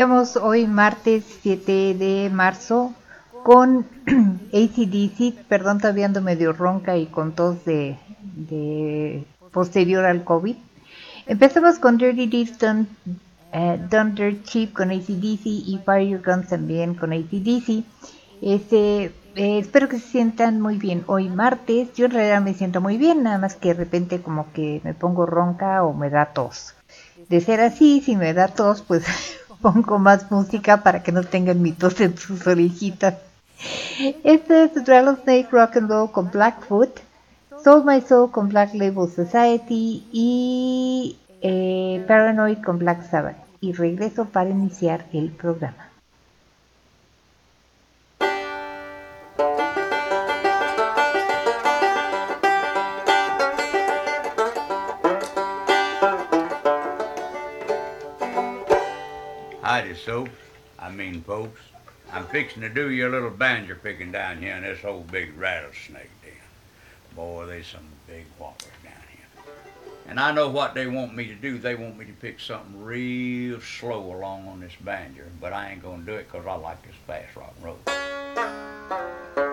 Iniciamos hoy martes 7 de marzo con ACDC, perdón, todavía ando medio ronca y con tos de, posterior al COVID. Empezamos con Dirty Deeds Done, eh, Done Dirt Cheap con ACDC y Fire Your Guns también con ACDC. Este, eh, espero que se sientan muy bien hoy martes. Yo en realidad me siento muy bien, nada más que de repente como que me pongo ronca o me da tos. De ser así, si me da tos, pues pongo más música para que no tengan mi tos en sus orejitas. Este es Rattlesnake Rock and Roll con Blackfoot, Soul My Soul con Black Label Society y eh, Paranoid con Black Sabbath. Y regreso para iniciar el programa. I mean, folks. I'm fixing to do your little banjo picking down here in this old big rattlesnake den. Boy, there's some big whoppers down here. And I know what they want me to do. They want me to pick something real slow along on this banjo, but I ain't gonna do it 'cause I like this fast rock and roll.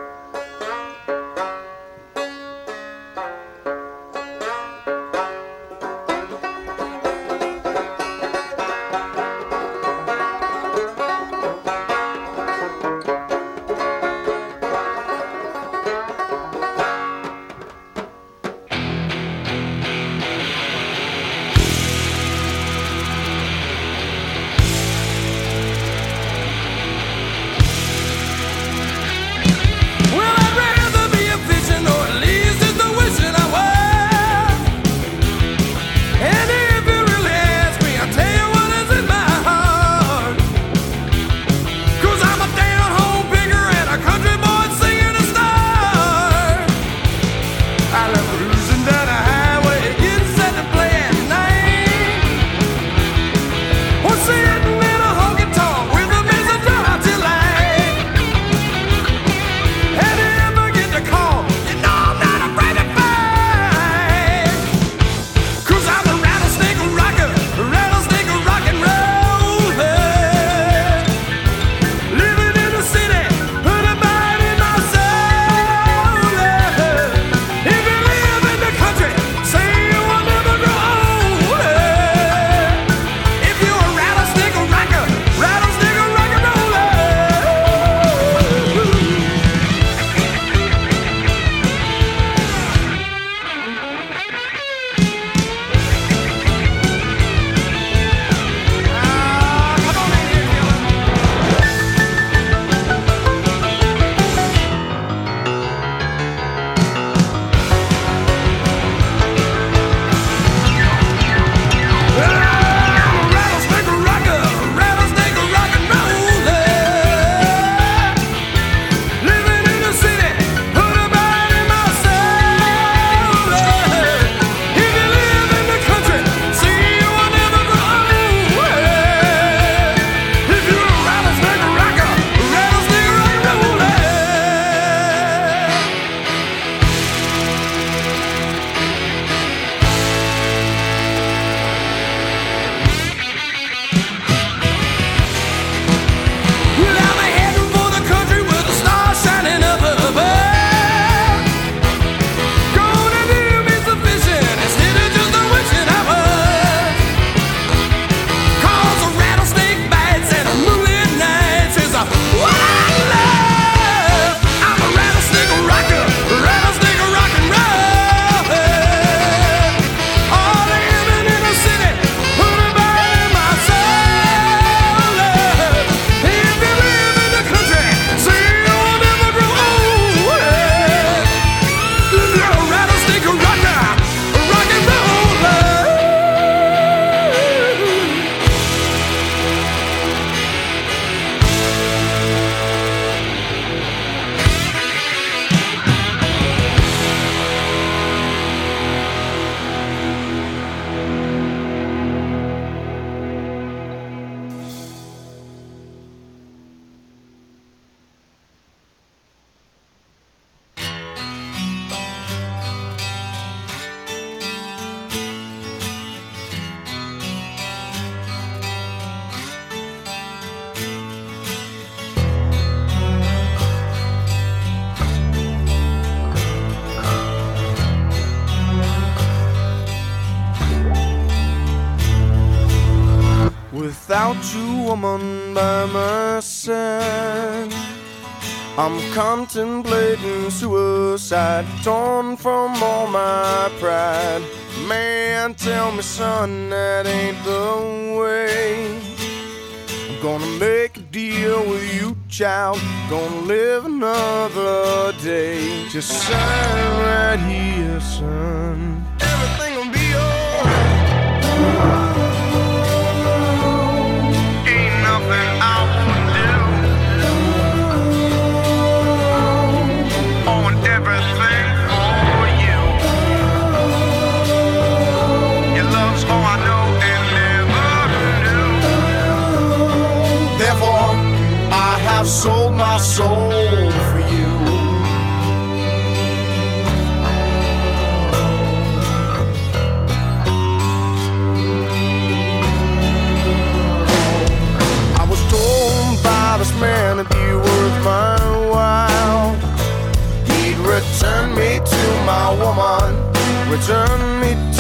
Return me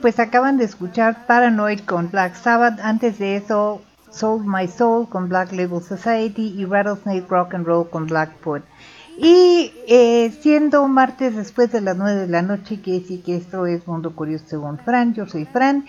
Pues acaban de escuchar Paranoid con Black Sabbath. Antes de eso, Sold My Soul con Black Label Society y Rattlesnake Rock and Roll con Blackfoot. Y eh, siendo martes después de las 9 de la noche, que sí que esto es Mundo Curioso según Fran, yo soy Fran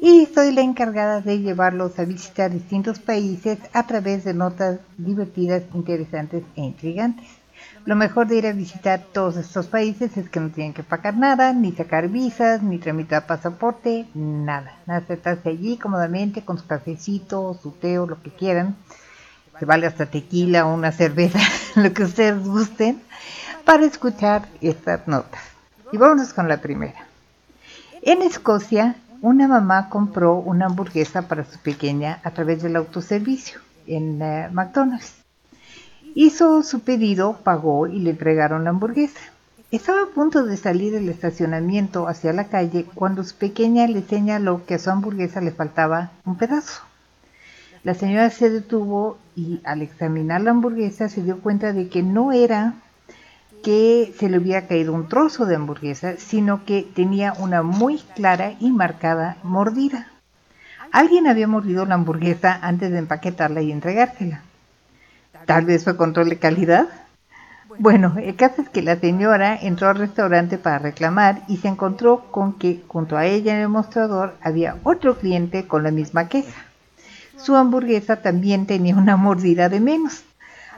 y soy la encargada de llevarlos a visitar distintos países a través de notas divertidas, interesantes e intrigantes. Lo mejor de ir a visitar todos estos países es que no tienen que pagar nada, ni sacar visas, ni tramitar pasaporte, nada. Nada, sentarse allí cómodamente con su cafecito, su té o lo que quieran. Se vale hasta tequila o una cerveza, lo que ustedes gusten, para escuchar estas notas. Y vámonos con la primera. En Escocia, una mamá compró una hamburguesa para su pequeña a través del autoservicio en eh, McDonald's. Hizo su pedido, pagó y le entregaron la hamburguesa. Estaba a punto de salir del estacionamiento hacia la calle cuando su pequeña le señaló que a su hamburguesa le faltaba un pedazo. La señora se detuvo y al examinar la hamburguesa se dio cuenta de que no era que se le hubiera caído un trozo de hamburguesa, sino que tenía una muy clara y marcada mordida. Alguien había mordido la hamburguesa antes de empaquetarla y entregársela. Tal vez fue control de calidad. Bueno, el caso es que la señora entró al restaurante para reclamar y se encontró con que junto a ella en el mostrador había otro cliente con la misma queja. Su hamburguesa también tenía una mordida de menos.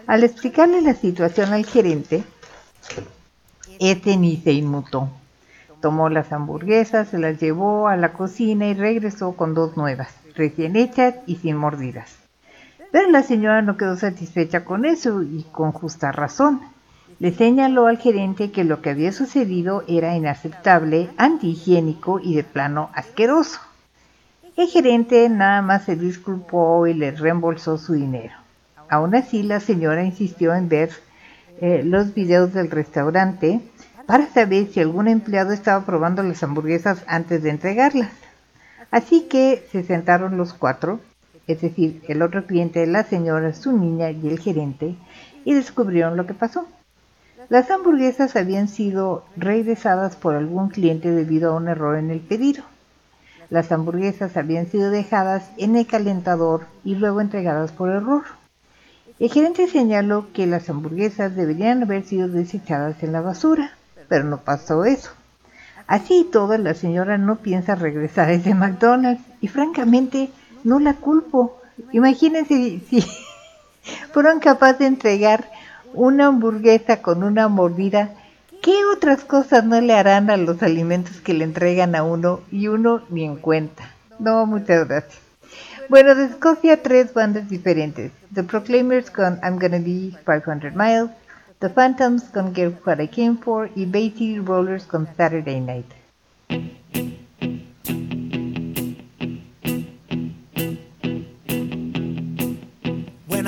Al explicarle la situación al gerente, este ni se inmutó. Tomó las hamburguesas, se las llevó a la cocina y regresó con dos nuevas, recién hechas y sin mordidas. Pero la señora no quedó satisfecha con eso y con justa razón. Le señaló al gerente que lo que había sucedido era inaceptable, antihigiénico y de plano asqueroso. El gerente nada más se disculpó y le reembolsó su dinero. Aún así, la señora insistió en ver eh, los videos del restaurante para saber si algún empleado estaba probando las hamburguesas antes de entregarlas. Así que se sentaron los cuatro, es decir, el otro cliente, la señora, su niña y el gerente, y descubrieron lo que pasó. Las hamburguesas habían sido regresadas por algún cliente debido a un error en el pedido. Las hamburguesas habían sido dejadas en el calentador y luego entregadas por error. El gerente señaló que las hamburguesas deberían haber sido desechadas en la basura, pero no pasó eso. Así y todo, la señora no piensa regresar a ese McDonald's y francamente no la culpo. Imagínense si fueron capaces de entregar una hamburguesa con una mordida, ¿qué otras cosas no le harán a los alimentos que le entregan a uno y uno ni en cuenta? No, muchas gracias. Bueno, de Escocia tres bandas diferentes. The Proclaimers con I'm Gonna Be 500 Miles, The Phantoms con Get What I Came For y Bay Rollers con Saturday Night.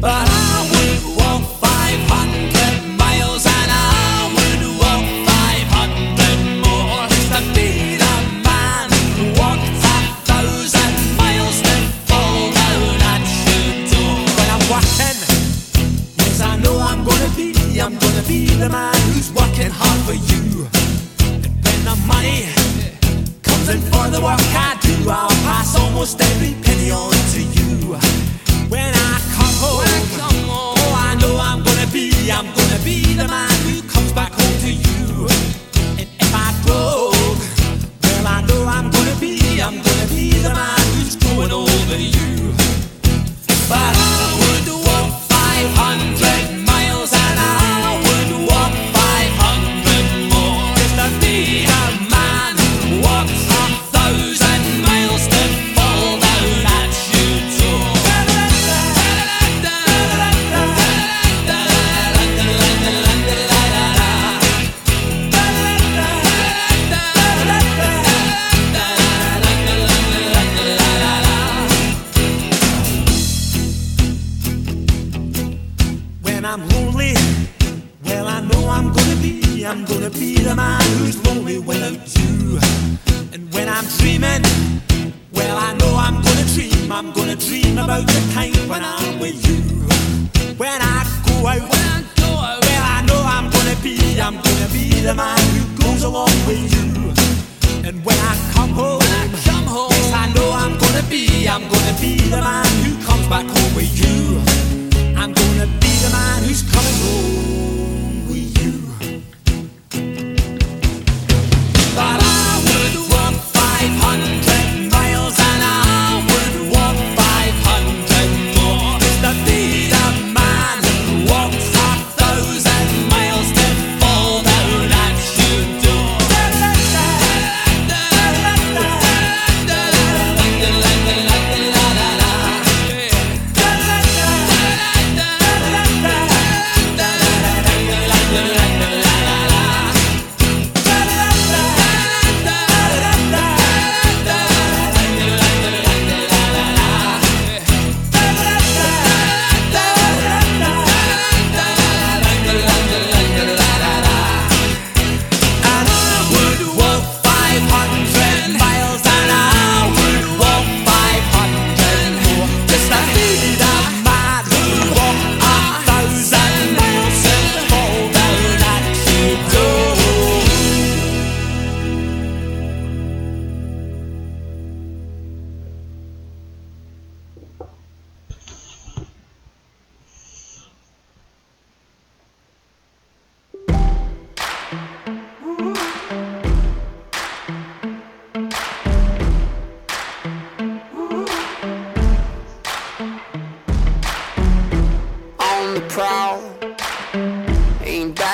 But I would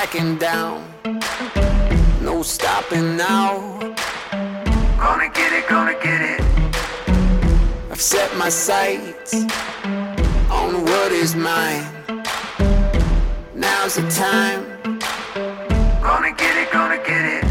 backing down. No stopping now. Gonna get it, gonna get it. I've set my sights on what is mine. Now's the time. Gonna get it, gonna get it.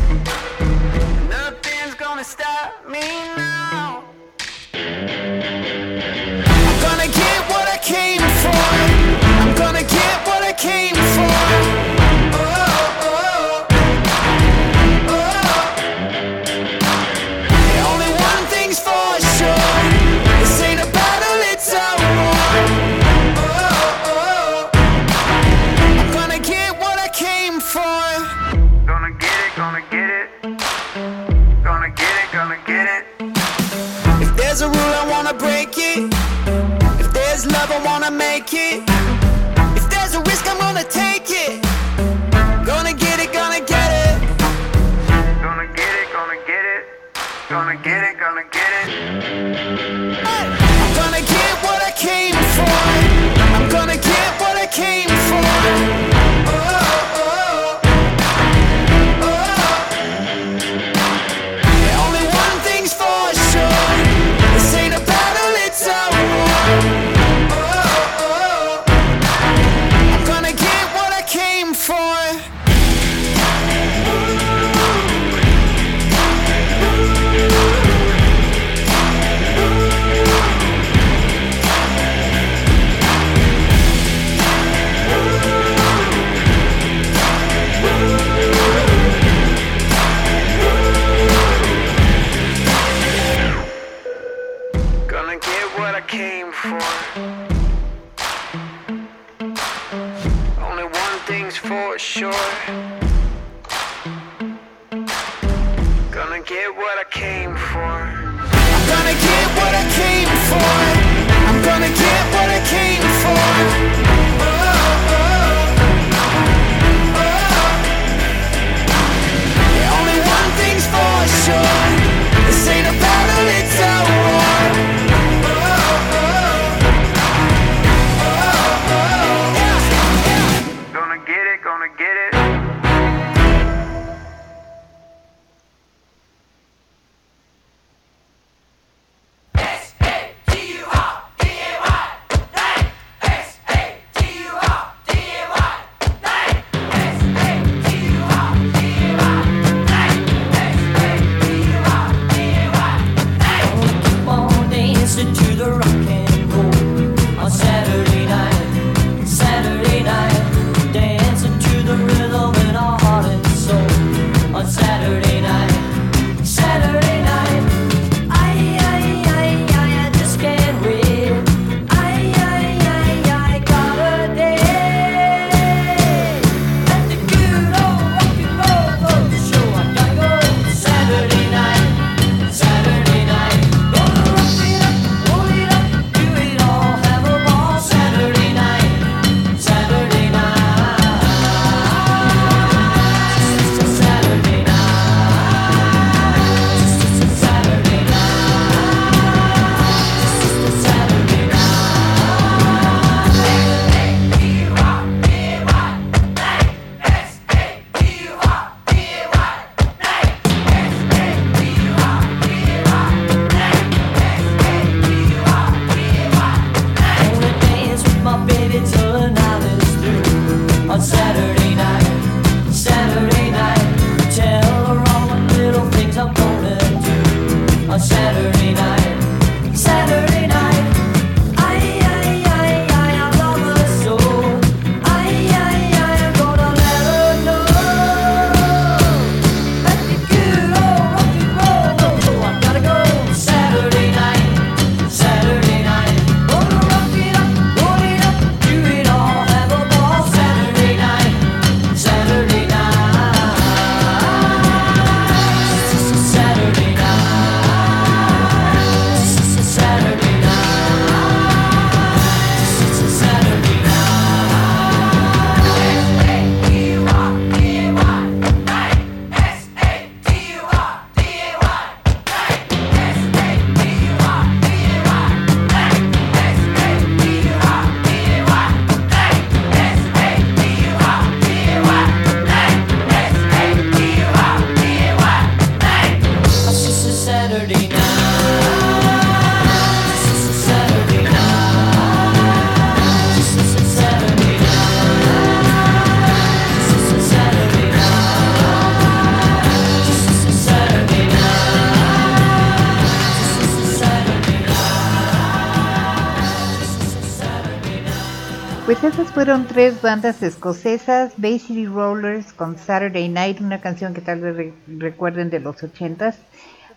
Fueron tres bandas escocesas, Bay City Rollers con Saturday Night, una canción que tal vez re- recuerden de los ochentas,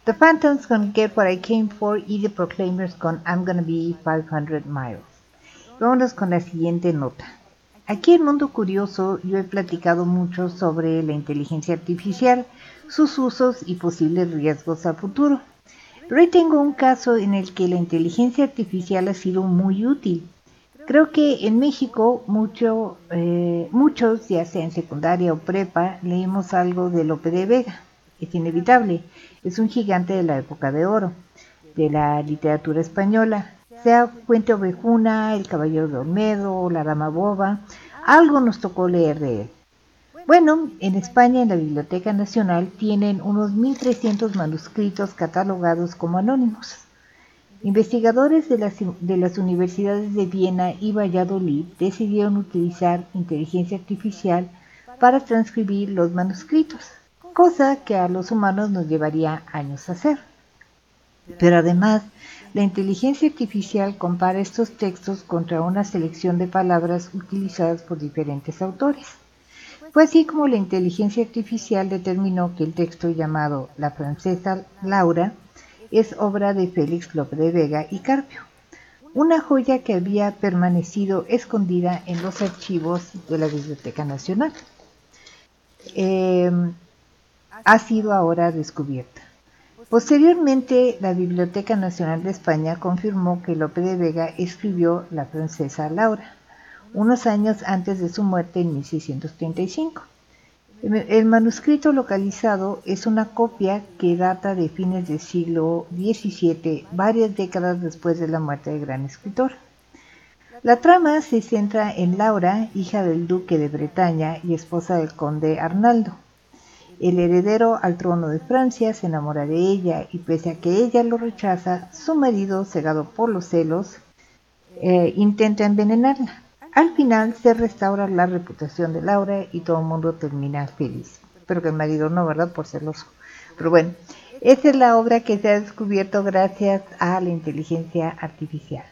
The Phantoms con Get What I Came For y The Proclaimers con I'm Gonna Be 500 Miles. Vámonos con la siguiente nota. Aquí en Mundo Curioso yo he platicado mucho sobre la inteligencia artificial, sus usos y posibles riesgos a futuro. Pero hoy tengo un caso en el que la inteligencia artificial ha sido muy útil. Creo que en México mucho, eh, muchos, ya sea en secundaria o prepa, leímos algo de Lope de Vega. Es inevitable, es un gigante de la época de oro, de la literatura española. Sea Fuente Ovejuna, El Caballero de Olmedo, La Dama Boba, algo nos tocó leer de él. Bueno, en España, en la Biblioteca Nacional, tienen unos 1.300 manuscritos catalogados como anónimos. Investigadores de las, de las universidades de Viena y Valladolid decidieron utilizar inteligencia artificial para transcribir los manuscritos, cosa que a los humanos nos llevaría años hacer. Pero además, la inteligencia artificial compara estos textos contra una selección de palabras utilizadas por diferentes autores. Fue así como la inteligencia artificial determinó que el texto llamado La francesa Laura es obra de Félix Lope de Vega y Carpio, una joya que había permanecido escondida en los archivos de la Biblioteca Nacional. Eh, ha sido ahora descubierta. Posteriormente, la Biblioteca Nacional de España confirmó que Lope de Vega escribió La francesa Laura, unos años antes de su muerte en 1635. El manuscrito localizado es una copia que data de fines del siglo XVII, varias décadas después de la muerte del gran escritor. La trama se centra en Laura, hija del duque de Bretaña y esposa del conde Arnaldo. El heredero al trono de Francia se enamora de ella y pese a que ella lo rechaza, su marido, cegado por los celos, eh, intenta envenenarla. Al final se restaura la reputación de Laura y todo el mundo termina feliz. Pero que el marido no, ¿verdad? Por celoso. Pero bueno, esa es la obra que se ha descubierto gracias a la inteligencia artificial.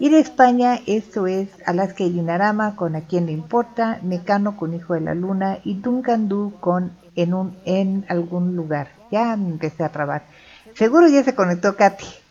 Y de España, esto es Alaska y Lunarama con A quien le importa, Mecano con Hijo de la Luna y Duncan Du con en, un, en algún lugar. Ya empecé a trabar. Seguro ya se conectó Katy.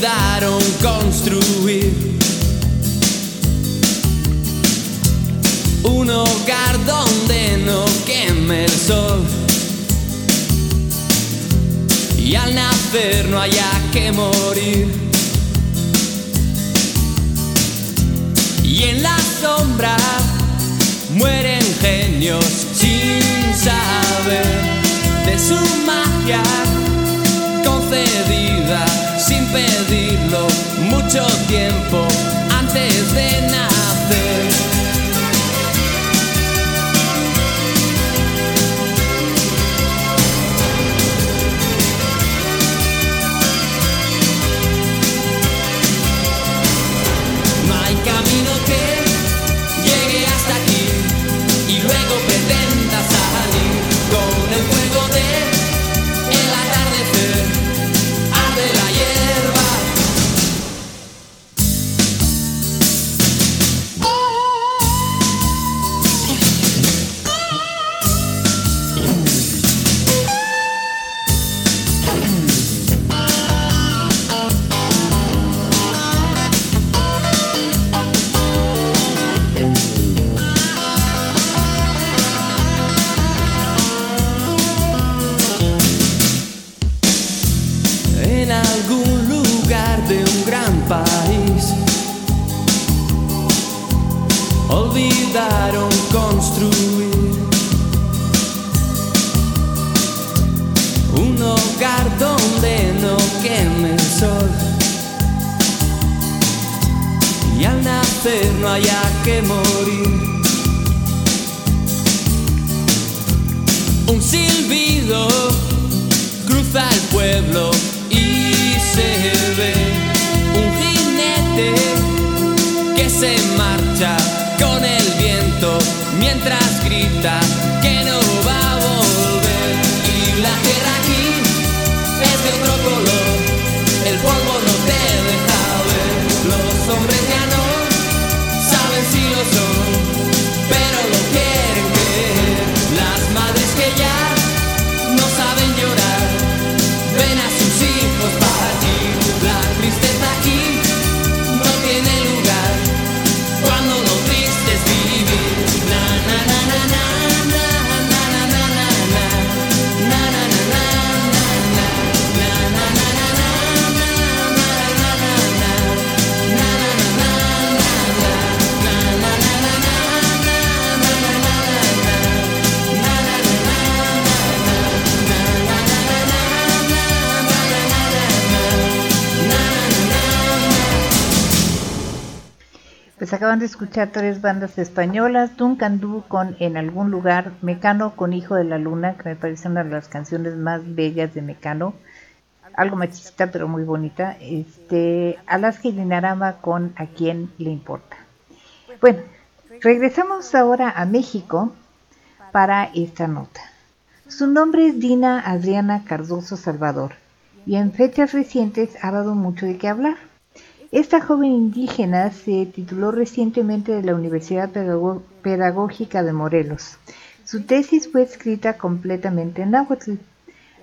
Olvidaron construir un hogar donde no queme el sol. Y al nacer no haya que morir. Y en la sombra mueren genios sin saber de su magia concedida sin pedirlo mucho tiempo antes de nacer. Pues acaban de escuchar tres bandas españolas, Duncan Du con En algún lugar, Mecano con Hijo de la Luna, que me parece una de las canciones más bellas de Mecano, algo machista pero muy bonita, este, Alaska y Dinarama con A quién le importa. Bueno, regresamos ahora a México para esta nota. Su nombre es Dina Adriana Cardoso Salvador y en fechas recientes ha dado mucho de qué hablar. Esta joven indígena se tituló recientemente de la Universidad Pedagógica de Morelos. Su tesis fue escrita completamente en náhuatl.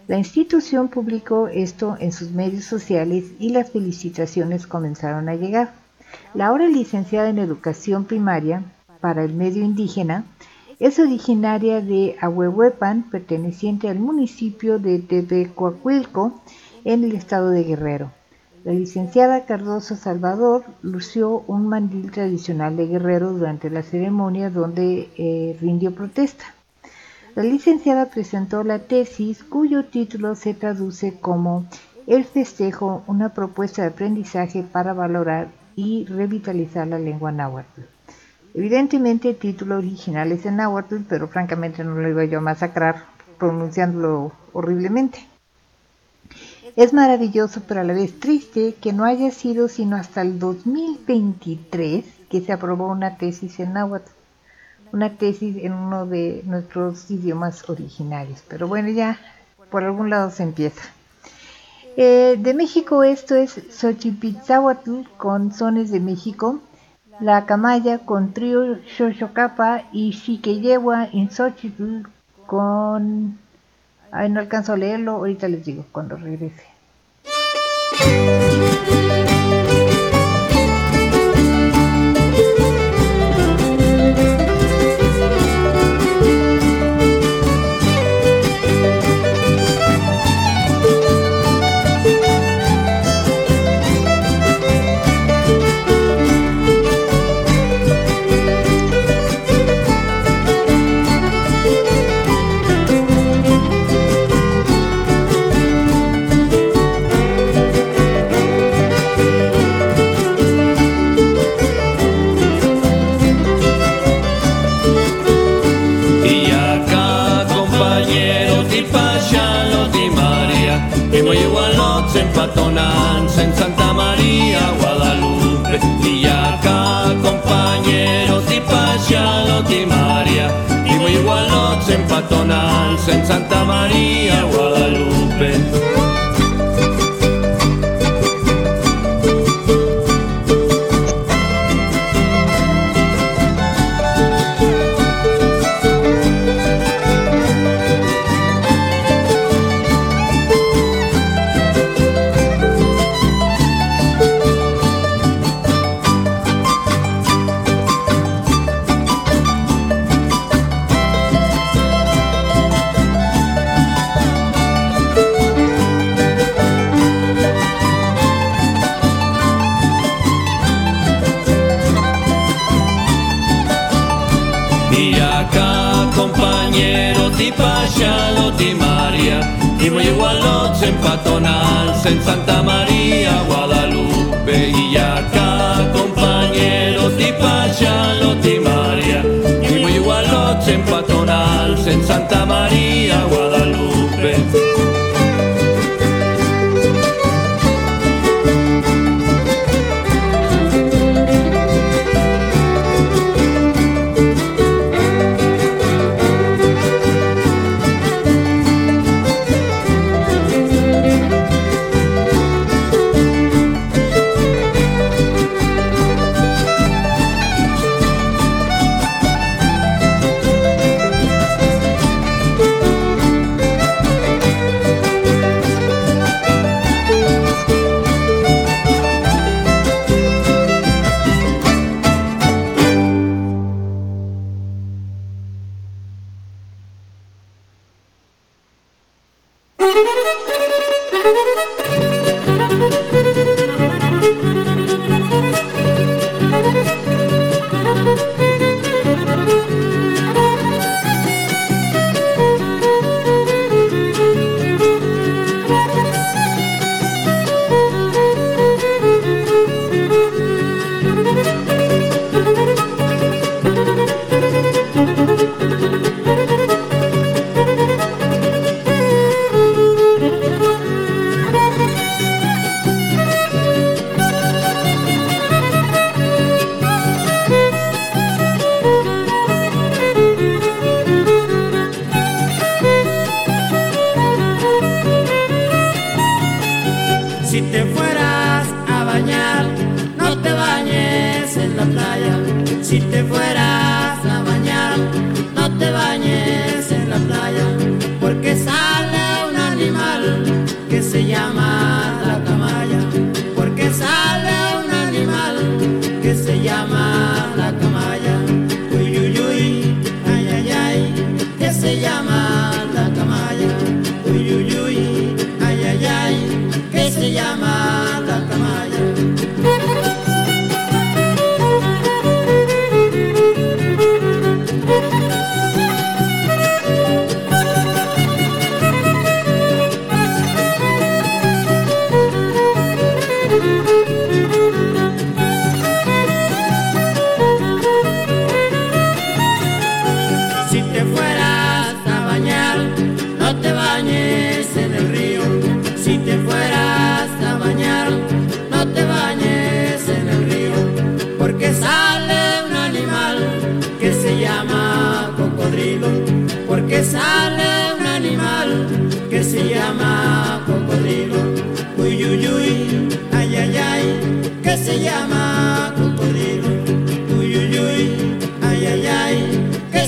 La institución publicó esto en sus medios sociales y las felicitaciones comenzaron a llegar. La ahora licenciada en Educación Primaria para el medio indígena es originaria de Ahuehuepan, perteneciente al municipio de Tepecuacuilco, en el estado de Guerrero. La licenciada Cardoso Salvador lució un mandil tradicional de Guerrero durante la ceremonia donde eh, rindió protesta. La licenciada presentó la tesis cuyo título se traduce como El festejo, una propuesta de aprendizaje para valorar y revitalizar la lengua náhuatl. Evidentemente el título original es en náhuatl, pero francamente no lo iba yo a masacrar pronunciándolo horriblemente. Es maravilloso, pero a la vez triste que no haya sido sino hasta el 2023 que se aprobó una tesis en náhuatl, una tesis en uno de nuestros idiomas originarios. Pero bueno, ya por algún lado se empieza. Eh, de México esto es Xochipitzahuatl con sones de México, la Camaya con trío Xochocapa y Xiqueyewa en Xochitl con... Ay, no alcanzo a leerlo, ahorita les digo cuando regrese. Thank you. Xalot i Maria, i Igualot, sent Patonal, sent Santa Maria, Guadalupe.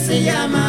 se llama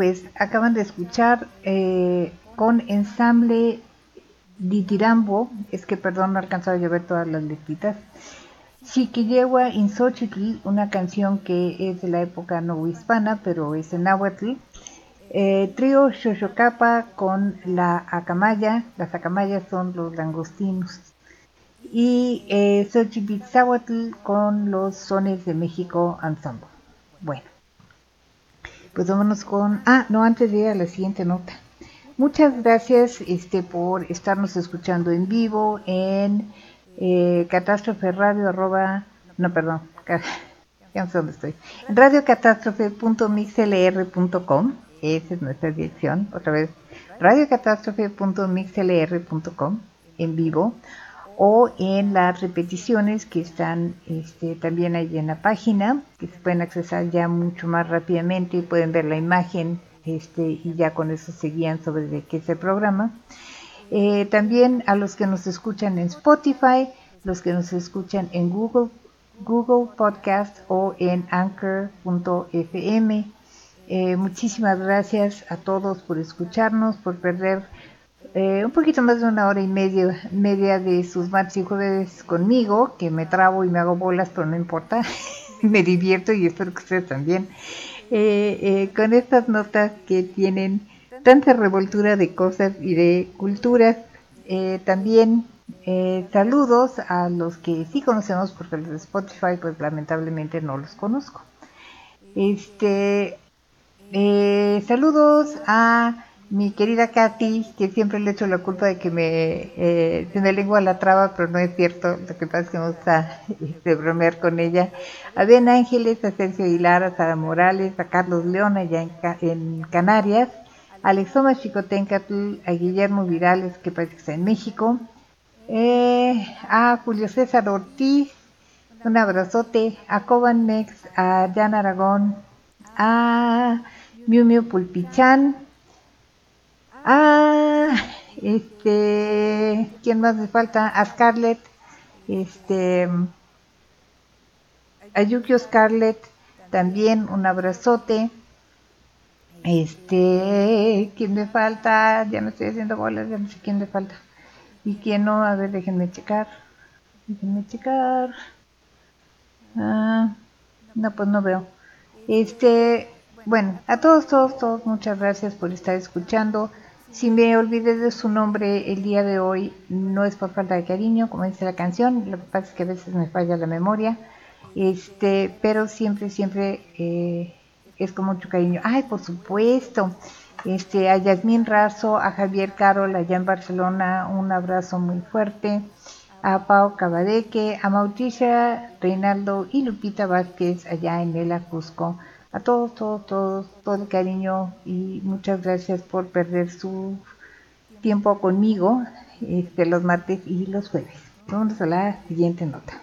pues acaban de escuchar eh, con ensamble Ditirambo, es que perdón, no he alcanzado a ver todas las letritas. Chiquillewa in Xochitl, una canción que es de la época no hispana, pero es en náhuatl. Eh, trío Xochocapa con la acamaya, las acamayas son los langostinos. Y eh, Xochipitzahuatl con los sones de México Ensemble. Bueno, pues vámonos con... Ah, no, antes de ir a la siguiente nota. Muchas gracias este, por estarnos escuchando en vivo en eh, catástrofe radio arroba, no perdón, ya no sé dónde estoy, radiocatástrofe.mixlr.com, esa es nuestra dirección, otra vez, radiocatástrofe.mixlr.com en vivo o en las repeticiones que están este, también ahí en la página, que se pueden accesar ya mucho más rápidamente y pueden ver la imagen este, y ya con eso se guían sobre de qué es el programa. Eh, también a los que nos escuchan en Spotify, los que nos escuchan en Google, Google Podcast o en anchor.fm. Eh, muchísimas gracias a todos por escucharnos, por perder eh, un poquito más de una hora y media, de sus martes y jueves conmigo, que me trabo y me hago bolas, pero no importa, me divierto y espero que ustedes también. Eh, eh, con estas notas que tienen tanta revoltura de cosas y de culturas. También saludos a los que sí conocemos, porque los de Spotify, pues lamentablemente no los conozco. Este, saludos a mi querida Katy, que siempre le echo la culpa de que me, eh, me lengua la traba, pero no es cierto, lo que pasa es que me gusta este, bromear con ella. A Ben Ángeles, a Sergio Aguilar, a Sara Morales, a Carlos León allá en, Ca- en Canarias, a Alexoma Chicotencatl, a Guillermo Virales, que parece que está en México, eh, a Julio César Ortiz, un abrazote, a Coban Mex, a Jan Aragón, a Miu Miu Pulpichan, a este, ¿quién más me falta? A Scarlett, este, a Yukio Scarlett, también un abrazote. Este, ¿quién me falta? Ya me estoy haciendo bolas, ya no sé quién me falta. Y quién no, a ver, déjenme checar. Déjenme checar. Ah, no, pues no veo. Este, bueno, a todos, todos, todos, muchas gracias por estar escuchando. Si me olvidé de su nombre el día de hoy, no es por falta de cariño, como dice la canción, lo que pasa es que a veces me falla la memoria. Este, pero siempre, siempre eh, es con mucho cariño. Ay, por supuesto. Este, a Yasmín Razo, a Javier Carol, allá en Barcelona, un abrazo muy fuerte. A Pau Cabadeque, a Mauricia Reinaldo y Lupita Vázquez, allá en Mela Cusco. A todos, todos, todos, todo el cariño y muchas gracias por perder su tiempo conmigo este, los martes y los jueves. Vamos a la siguiente nota.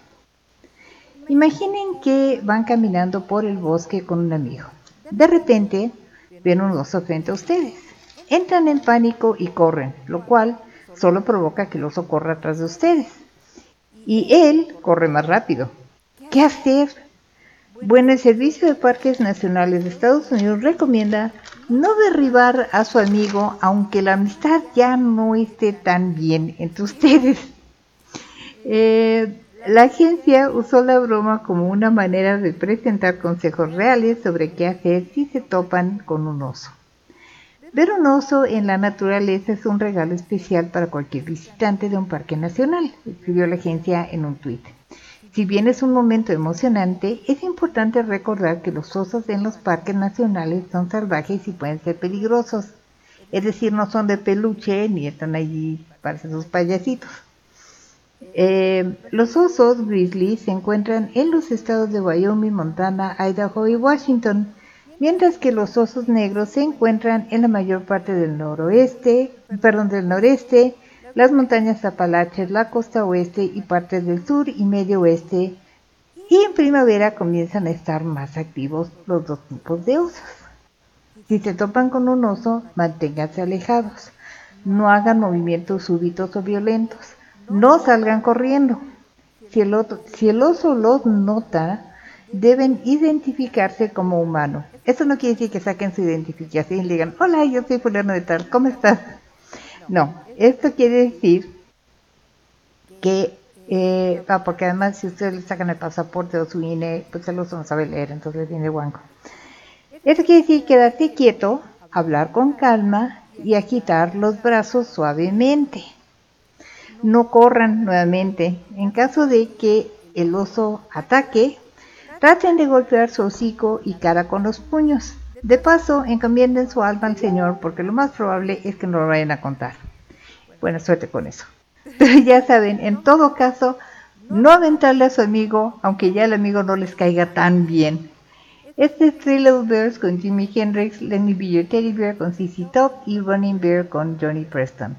Imaginen que van caminando por el bosque con un amigo. De repente ven un oso frente a ustedes. Entran en pánico y corren, lo cual solo provoca que el oso corra atrás de ustedes. Y él corre más rápido. ¿Qué hacer? Bueno, el Servicio de Parques Nacionales de Estados Unidos recomienda no derribar a su amigo aunque la amistad ya no esté tan bien entre ustedes. Eh, la agencia usó la broma como una manera de presentar consejos reales sobre qué hacer si se topan con un oso. Ver un oso en la naturaleza es un regalo especial para cualquier visitante de un parque nacional, escribió la agencia en un tuit. Si bien es un momento emocionante, es importante recordar que los osos en los parques nacionales son salvajes y pueden ser peligrosos. Es decir, no son de peluche ni están allí para sus payasitos. Eh, los osos grizzly se encuentran en los estados de Wyoming, Montana, Idaho y Washington, mientras que los osos negros se encuentran en la mayor parte del noroeste, perdón, del noreste, las montañas Apalaches, la costa oeste y partes del sur y medio oeste. Y en primavera comienzan a estar más activos los dos tipos de osos. Si se topan con un oso, manténganse alejados. No hagan movimientos súbitos o violentos. No salgan corriendo. Si el, oso los nota, deben identificarse como humano. Eso no quiere decir que saquen su identificación y digan, hola, yo soy fulano de tal, ¿cómo estás? No, esto quiere decir que, eh, ah, porque además si ustedes le sacan el pasaporte o su INE, pues el oso no sabe leer, entonces viene guanco. Esto quiere decir quedarse quieto, hablar con calma y agitar los brazos suavemente. No corran nuevamente. En caso de que el oso ataque, traten de golpear su hocico y cara con los puños. De paso, encomienden su alma al Señor porque lo más probable es que no lo vayan a contar. Buena suerte con eso. Pero ya saben, en todo caso, no aventarle a su amigo, aunque ya el amigo no les caiga tan bien. Este es Three Little Bears con Jimi Hendrix, Let Me Be Your Teddy Bear con CC Top y Running Bear con Johnny Preston.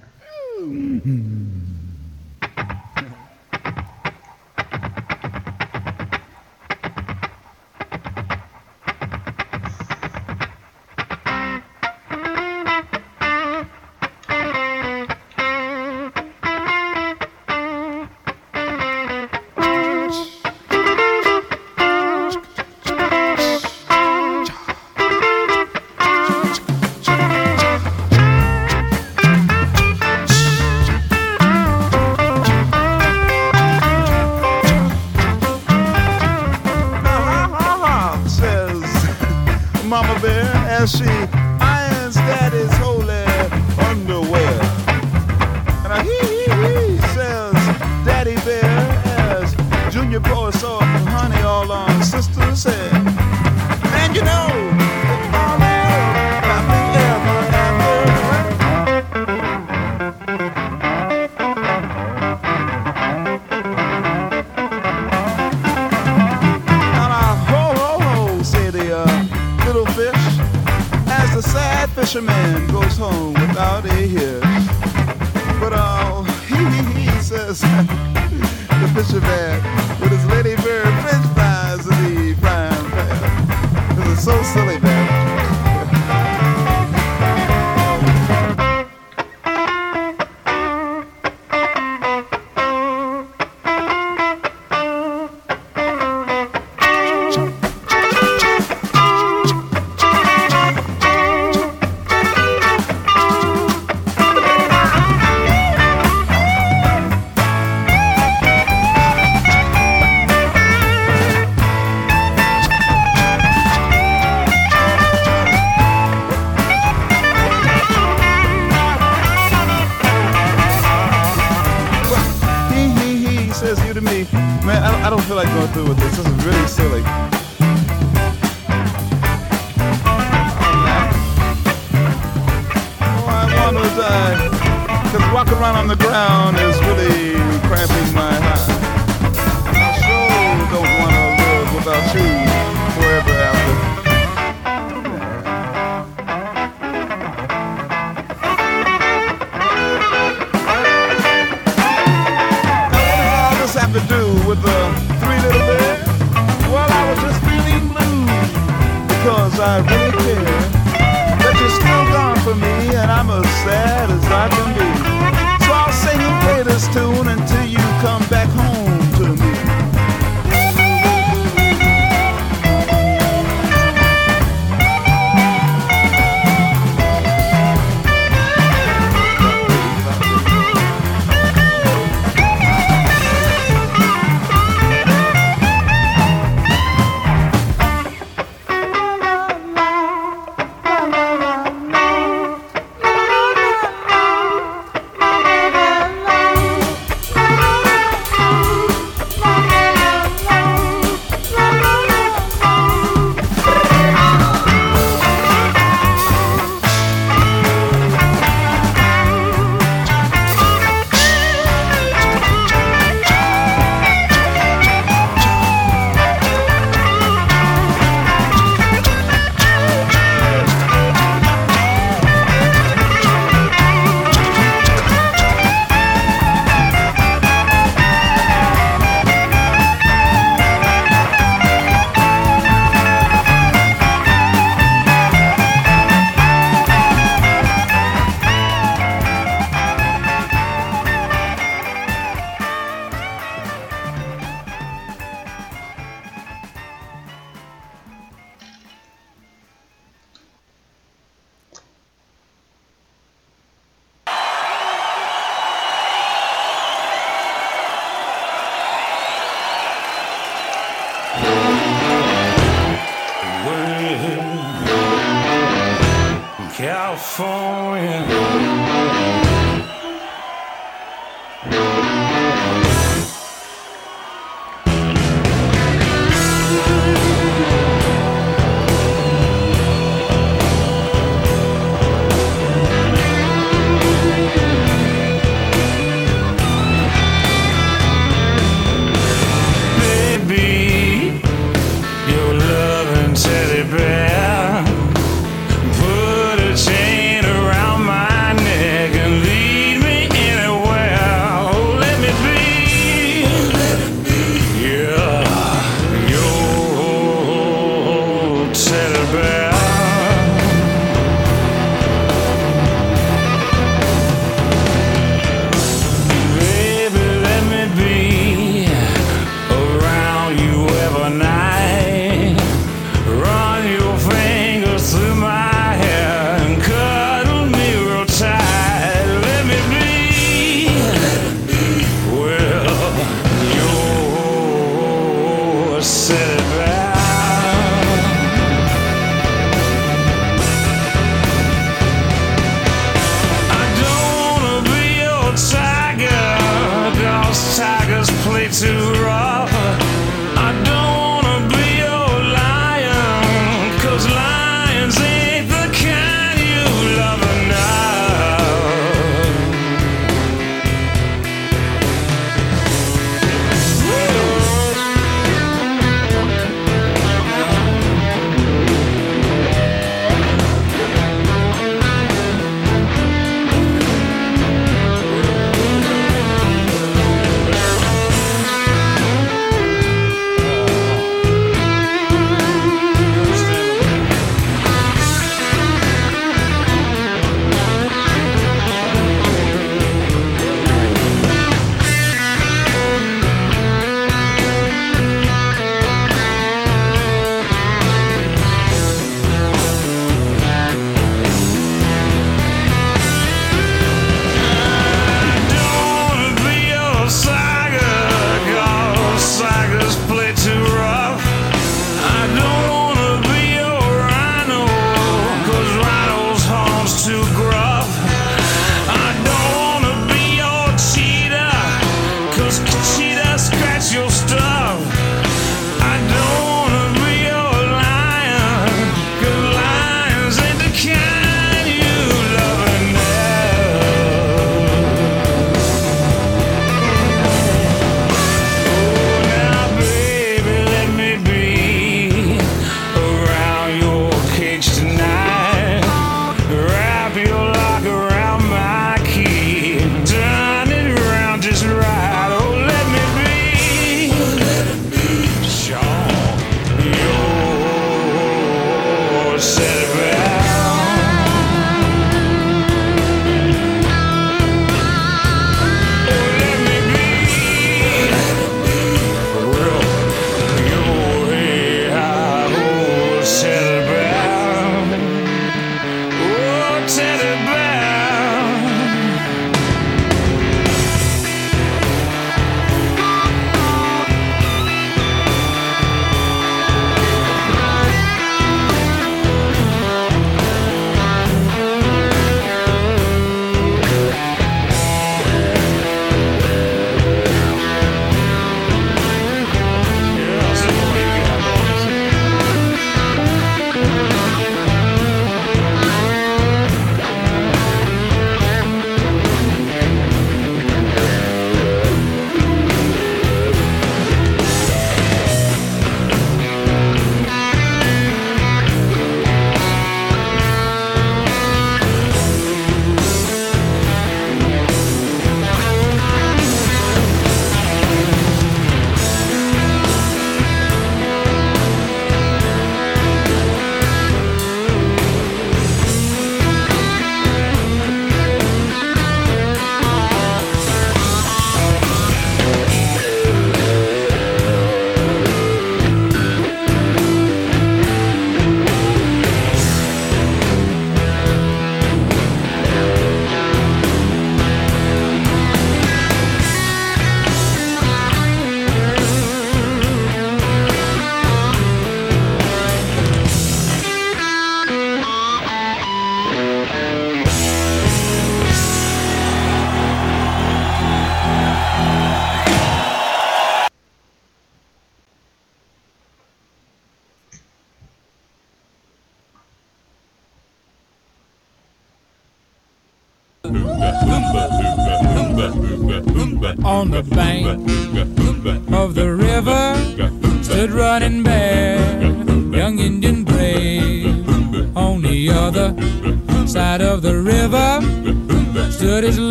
to do with the three little bears. Well, I was just feeling blue because I really care.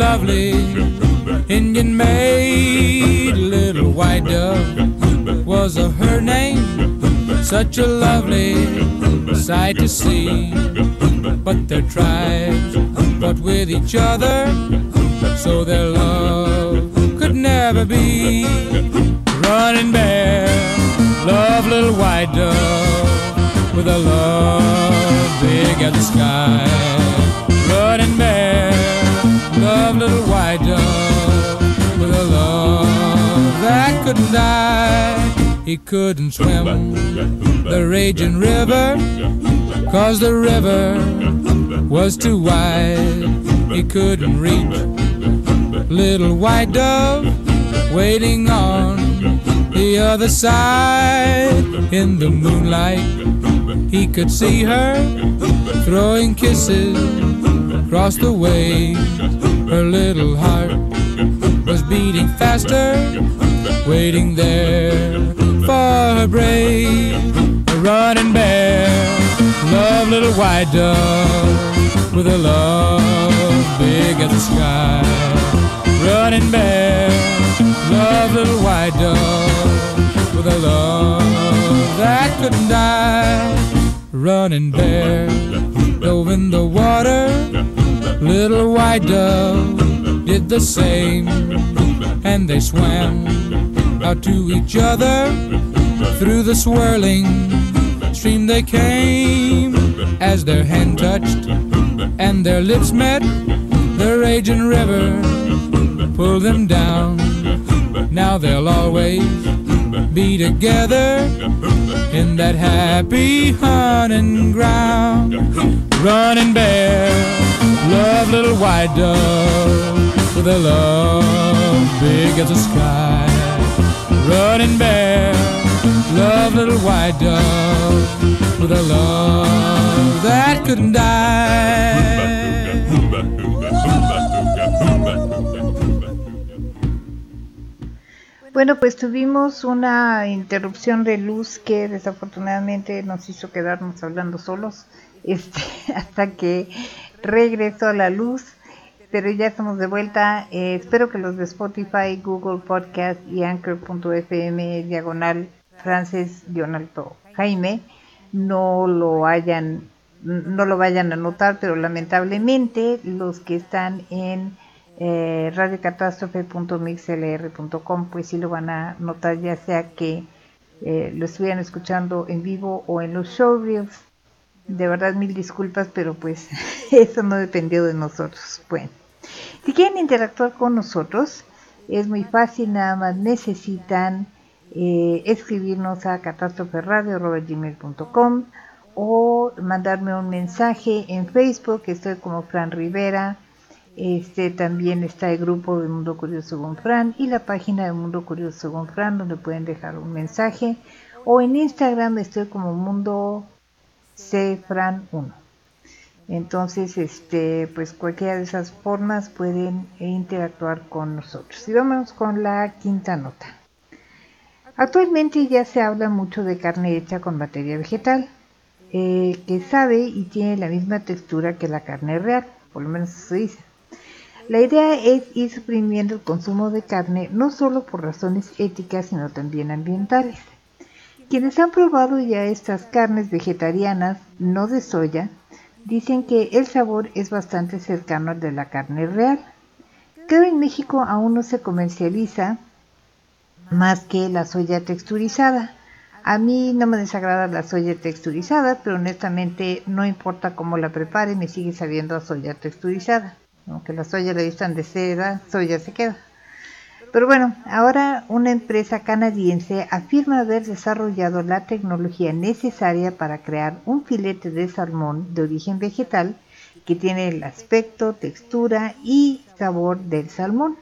Lovely Indian maid, little white dove was her name. Such a lovely sight to see. But their tribes fought with each other, so their love could never be. Running bear, love little white dove with a love big as the sky. Couldn't die. He couldn't swim the raging river, cause the river was too wide. He couldn't reach little white dove waiting on the other side. In the moonlight, he could see her throwing kisses across the way. Her little heart was beating faster, waiting there for her brave. Running bear, love little white dove with a love big as the sky. Running bear, love little white dove with a love that couldn't die. Running bear, dove in the water, little white dove did the same, and they swam out to each other through the swirling stream they came. As their hand touched and their lips met the raging river pulled them down. Now they'll always be together in that happy hunting ground. Running bear love little white dove with a love big as the sky running bear love little white dove with a love that couldn't die. Bueno, pues tuvimos una interrupción de luz que desafortunadamente nos hizo quedarnos hablando solos este, hasta que regresó la luz, pero ya estamos de vuelta. Eh, espero que los de Spotify, Google Podcast y Anchor.fm diagonal Frances Alto Jaime no lo hayan no lo vayan a notar, pero lamentablemente los que están en eh, radiocatástrofe.mixlr.com pues sí lo van a notar ya sea que eh, lo estuvieran escuchando en vivo o en los showreels de verdad mil disculpas pero pues eso no dependió de nosotros. Bueno si quieren interactuar con nosotros es muy fácil nada más necesitan eh, escribirnos a catástroferradio.com o mandarme un mensaje en Facebook estoy como Fran Rivera. Este también está el grupo de Mundo Curioso con Fran y la página de Mundo Curioso con Fran donde pueden dejar un mensaje. O en Instagram estoy como Mundo Fran 1 entonces este pues cualquiera de esas formas pueden interactuar con nosotros. Y vamos con la quinta nota. Actualmente ya se habla mucho de carne hecha con materia vegetal. Que sabe y tiene la misma textura que la carne real por lo menos eso dice. La idea es ir suprimiendo el consumo de carne no solo por razones éticas, sino también ambientales. Quienes han probado ya estas carnes vegetarianas, no de soya, dicen que el sabor es bastante cercano al de la carne real. Creo en México aún no se comercializa más que la soya texturizada. A mí no me desagrada la soya texturizada, pero honestamente no importa cómo la prepare, me sigue sabiendo soya texturizada aunque la soya le distan de seda, soya se queda. Pero bueno, ahora una empresa canadiense afirma haber desarrollado la tecnología necesaria para crear un filete de salmón de origen vegetal que tiene el aspecto, textura y sabor del salmón.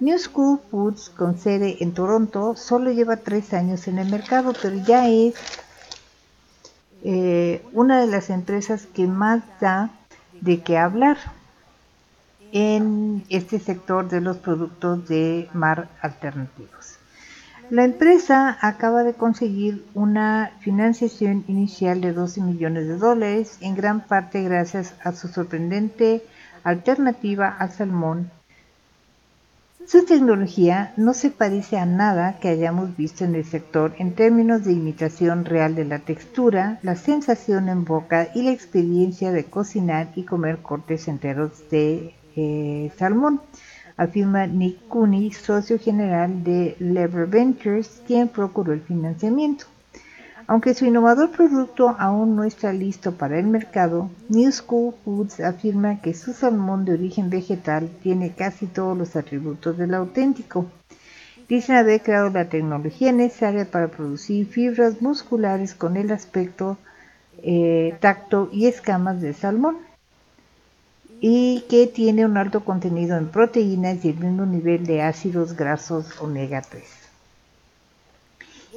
New School Foods, con sede en Toronto, solo lleva tres años en el mercado, pero ya es eh, una de las empresas que más da de qué hablar. En este sector de los productos de mar alternativos. La empresa acaba de conseguir una financiación inicial de 12 millones de dólares, en gran parte gracias a su sorprendente alternativa al salmón. Su tecnología no se parece a nada que hayamos visto en el sector en términos de imitación real de la textura, la sensación en boca y la experiencia de cocinar y comer cortes enteros de eh, afirma Nick Cooney, socio general de Lever Ventures, quien procuró el financiamiento. Aunque su innovador producto aún no está listo para el mercado, New School Foods afirma que su salmón de origen vegetal tiene casi todos los atributos del auténtico. Dicen haber creado la tecnología necesaria para producir fibras musculares con el aspecto, eh, tacto y escamas de salmón y que tiene un alto contenido en proteínas y el mismo nivel de ácidos grasos omega 3.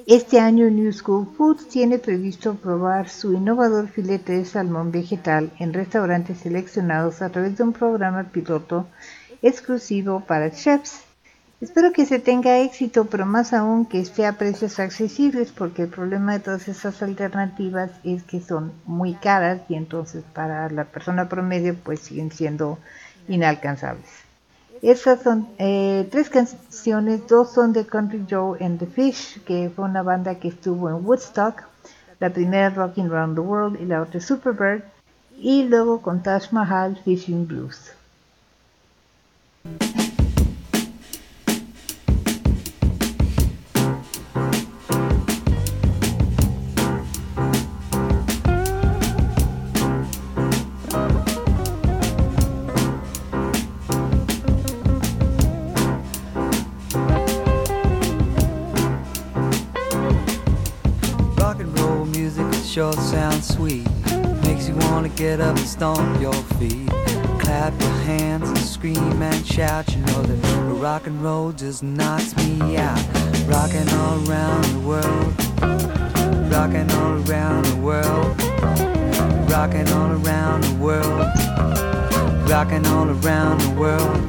Este año New School Foods tiene previsto probar su innovador filete de salmón vegetal en restaurantes seleccionados a través de un programa piloto exclusivo para chefs Espero que se tenga éxito, pero más aún que esté a precios accesibles, porque el problema de todas esas alternativas es que son muy caras y entonces para la persona promedio pues siguen siendo inalcanzables. Esas son eh, tres canciones, dos son de Country Joe and the Fish, que fue una banda que estuvo en Woodstock, la primera Rocking Around the World y la otra Superbird, y luego con Taj Mahal Fishing Blues. Sure sounds sweet. Makes you wanna get up and stomp your feet. Clap your hands and scream and shout. You know that rock and roll just knocks me out. Rocking all around the world. Rocking all around the world. Rocking all around the world. Rocking all around the world.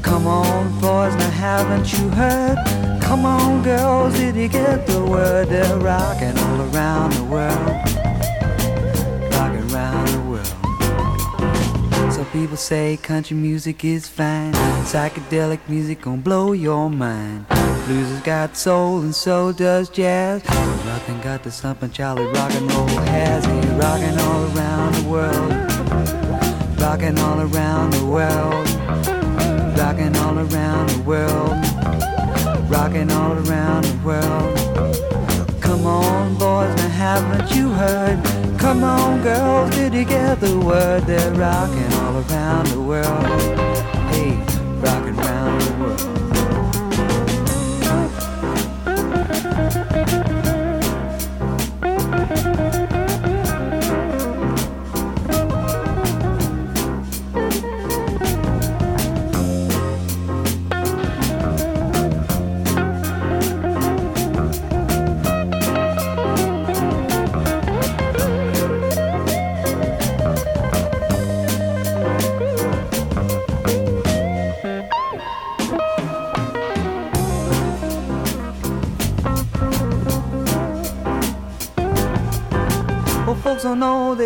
Come on, boys, now haven't you heard? Come on, girls, did you get the word? They're rocking around the world. Rocking around the world. So people say country music is fine. Psychedelic music gon' blow your mind. Blues has got soul and so does jazz. Nothing got the something Charlie rock and roll has. He's rocking all around the world. Rocking all around the world. Rocking all around the world rocking all around the world. Come on, boys, now haven't you heard? Come on, girls, did you get the word? They're rocking all around the world. Hey, rocking around the world.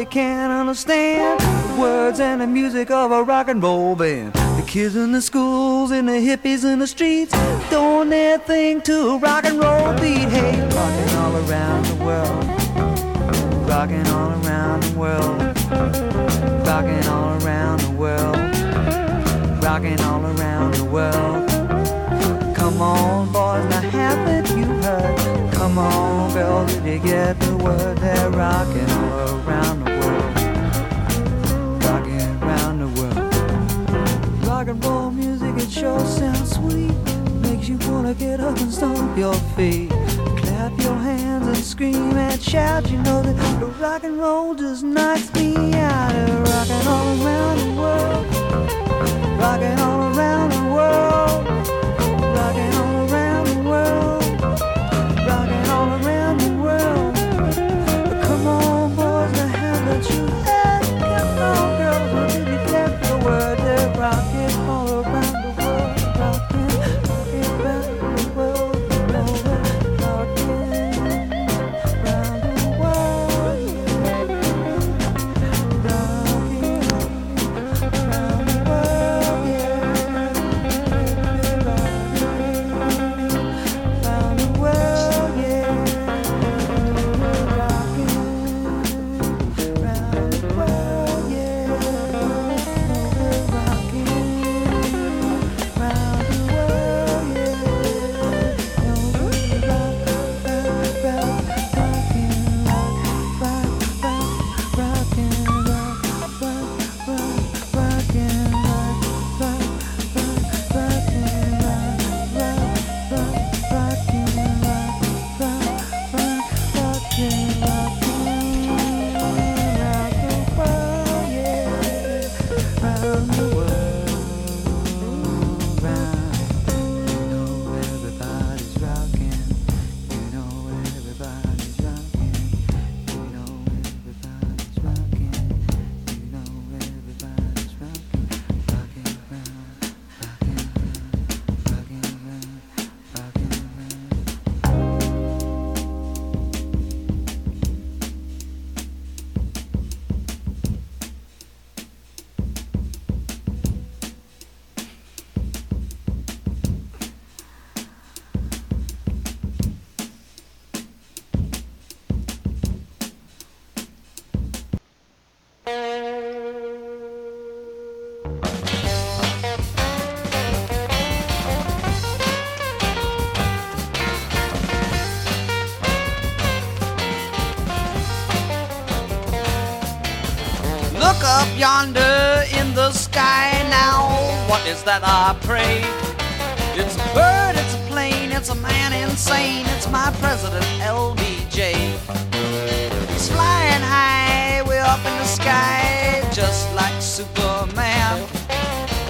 They can't understand the words and the music of a rock and roll band. The kids in the schools and the hippies in the streets doing their thing to a rock and roll beat. Hey, rocking all around the world, rocking all around the world, rocking all around the world, rocking all around the world. Come on, boys, now haven't you heard? Come on, girls, did you get the word? They're rocking all around the world. Rock and roll music, it sure sounds sweet. Makes you wanna get up and stomp your feet. Clap your hands and scream and shout. You know that the rock and roll just knocks me out. Rocking all around the world. Rocking all around the world. Yonder in the sky now. What is that I pray? It's a bird, it's a plane, it's a man insane. It's my president, LBJ. He's flying high, way up in the sky, just like Superman.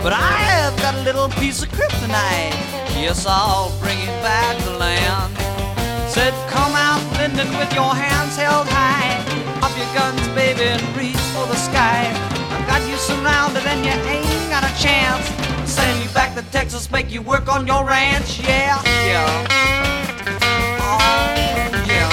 But I have got a little piece of kryptonite. Yes, I'll bring it back to land. Said, come out, Lyndon, with your hands held high. Up your guns, baby, and reach for the sky. Texas, make you work on your ranch. Yeah, yeah. Oh, yeah.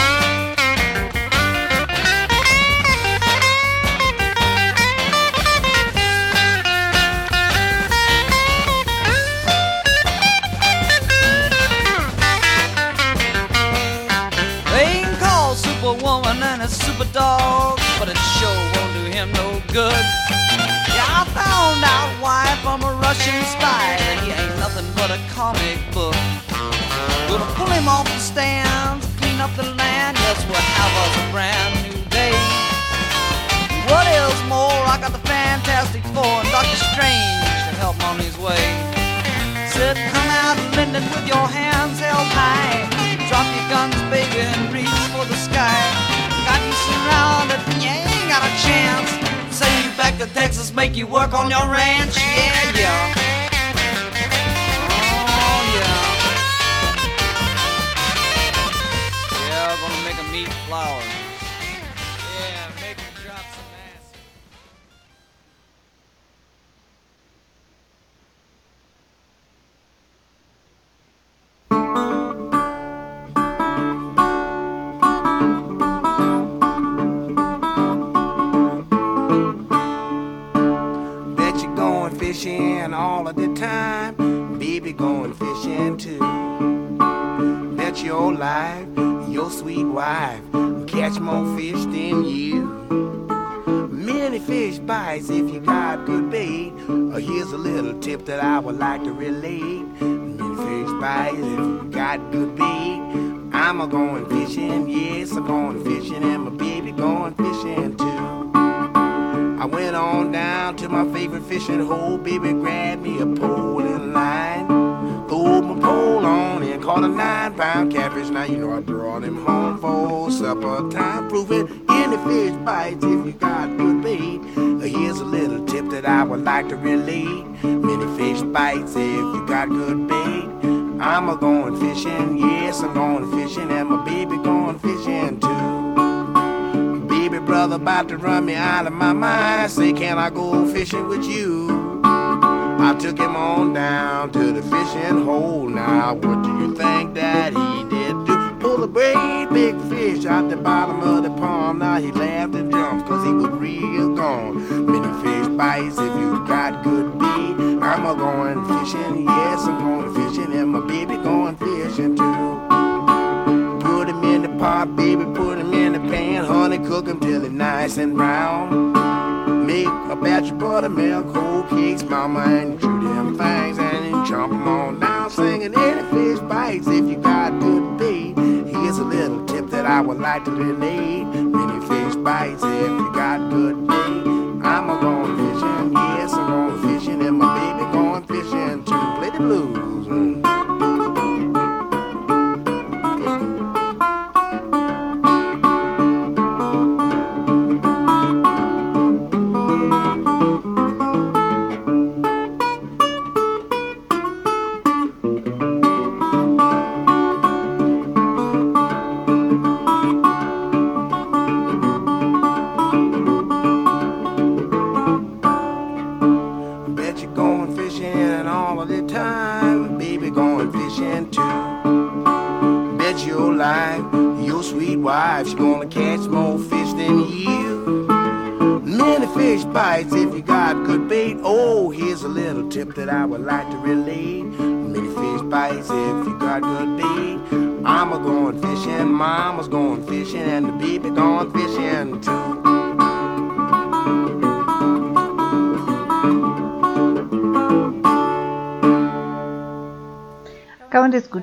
They call Superwoman and a super dog, but it sure won't do him no good. Yeah, I found out why from a Russian spy but a comic book. Gonna pull him off the stands, clean up the land, yes, we'll have us a brand new day. What else more? I got the Fantastic Four and Doctor Strange to help on his way. Said, come out, Lyndon, with your hands held high. Drop your guns, baby, and reach for the sky. Got you surrounded, and you ain't got a chance. Send you back to Texas, make you work on your ranch. Yeah, yeah. All of the time. Baby going fishing too. Bet your life, your sweet wife, catch more fish than you. Many fish bites if you got good bait. Uh, here's a little tip that I would like to relate. Many fish bites if you got good bait. I'm a going fishing, yes, I'm going fishing, and my baby going fishing too. I went on down to my favorite fishing hole. Baby grabbed me a pole and line. Threw my pole on and caught a nine pound catfish. Now you know I brought him home for supper time. Proving any fish bites if you got good bait. Here's a little tip that I would like to relate. Many fish bites if you got good bait. I'm a going fishing, yes, I'm going fishing, and my baby going fishing too. Brother about to run me out of my mind. Say, can I go fishing with you? I took him on down to the fishing hole. Now, what do you think that he did do? Pull a great big fish out the bottom of the pond. Now he laughed and jumped cause he was real gone. Many fish bites if you got good bait. I'm a going fishing, yes, I'm going fishing, and my baby going fishing too. Put him in the pot, baby, put him pan, honey, cook him till he's nice and brown. Make a batch of buttermilk, whole cakes, mama, and chew them things, and then chomp 'em on down, singing any fish bites if you got good bait. Here's a little tip that I would like to relate. Many fish bites if you got good bait. I'm a going fishing, yes, I'm going fishing, and my baby going fishing too. Play the blues.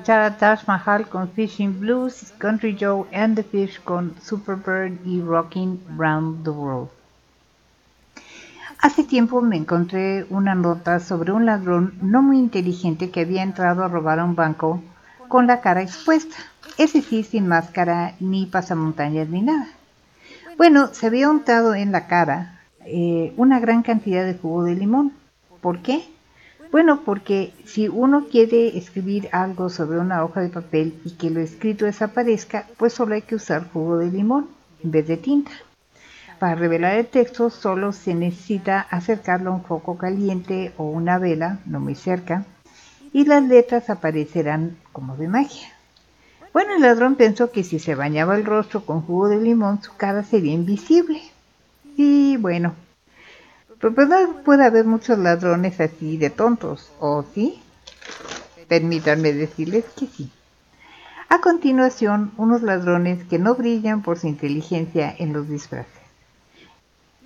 Escuchar a Taj Mahal con Fishing Blues, Country Joe and the Fish con Superbird y Rocking Round the World. Hace tiempo me encontré una nota sobre un ladrón no muy inteligente que había entrado a robar a un banco con la cara expuesta, es decir, sin máscara ni pasamontañas ni nada. Bueno, se había untado en la cara eh, una gran cantidad de jugo de limón. ¿Por qué? Bueno, porque si uno quiere escribir algo sobre una hoja de papel y que lo escrito desaparezca, pues solo hay que usar jugo de limón en vez de tinta. Para revelar el texto solo se necesita acercarlo a un foco caliente o una vela, no muy cerca, y las letras aparecerán como de magia. Bueno, el ladrón pensó que si se bañaba el rostro con jugo de limón, su cara sería invisible. Y bueno, pues no puede haber muchos ladrones así de tontos, ¿o sí? Permítanme decirles que sí. A continuación, unos ladrones que no brillan por su inteligencia en los disfraces.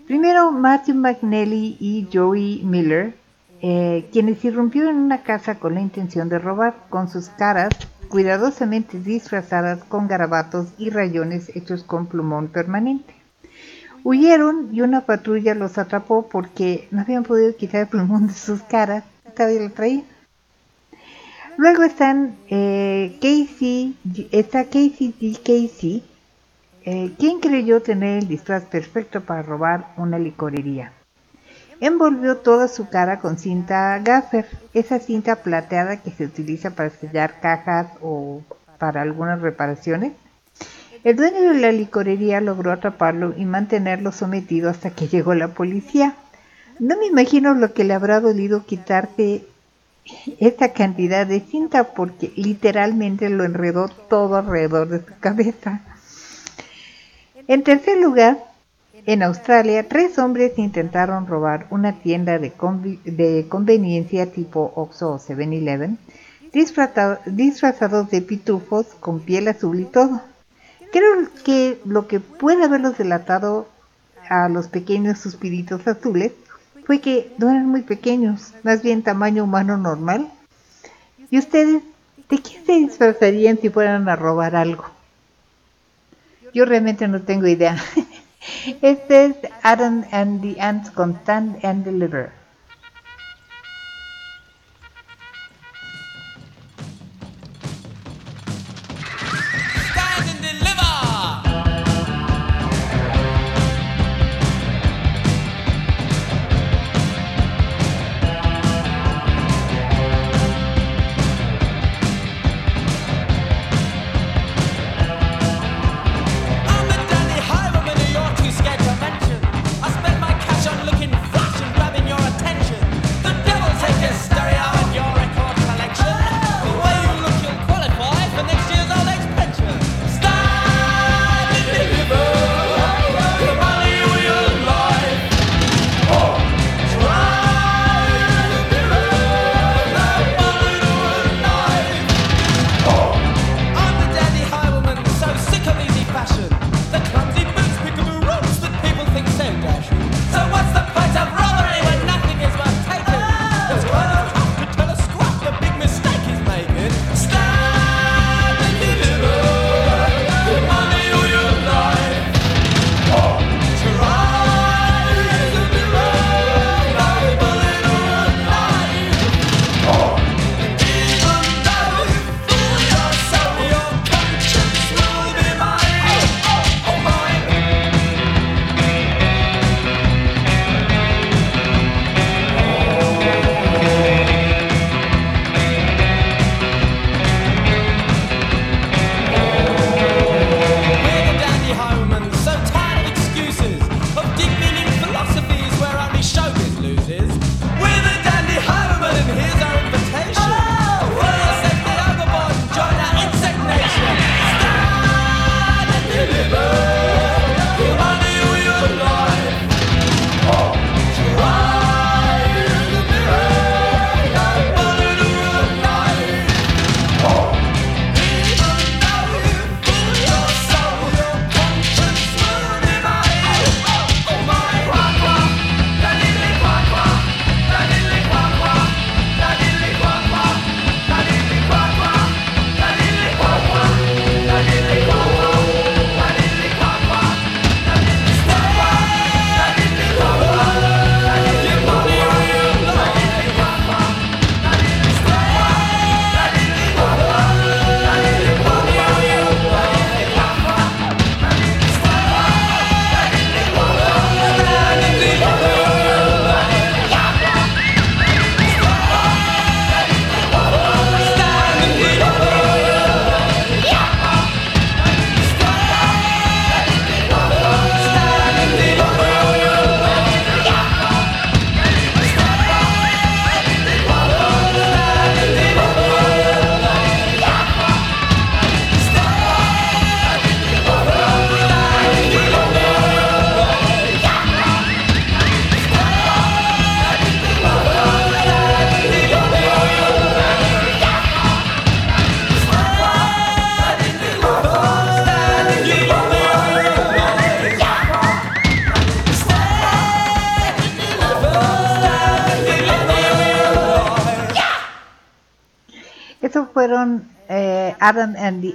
Primero, Matthew McNally y Joey Miller, eh, quienes irrumpieron en una casa con la intención de robar, con sus caras cuidadosamente disfrazadas con garabatos y rayones hechos con plumón permanente. Huyeron y una patrulla los atrapó porque no habían podido quitar el plumón de sus caras, todavía lo traían. Luego están eh, Casey, está Casey G. Casey, eh, quien creyó tener el disfraz perfecto para robar una licorería. Envolvió toda su cara con cinta gaffer, esa cinta plateada que se utiliza para sellar cajas o para algunas reparaciones. El dueño de la licorería logró atraparlo y mantenerlo sometido hasta que llegó la policía. No me imagino lo que le habrá dolido quitarte esa cantidad de cinta porque literalmente lo enredó todo alrededor de su cabeza. En tercer lugar, en Australia, tres hombres intentaron robar una tienda de, de conveniencia tipo Oxxo o 7-Eleven, disfrazados de pitufos con piel azul y todo. Creo que lo que puede haberlos delatado a los pequeños suspiritos azules fue que no eran muy pequeños, más bien tamaño humano normal. ¿Y ustedes de qué se disfrazarían si fueran a robar algo? Yo realmente no tengo idea. este es Adam and the Ants con Stand and Deliver.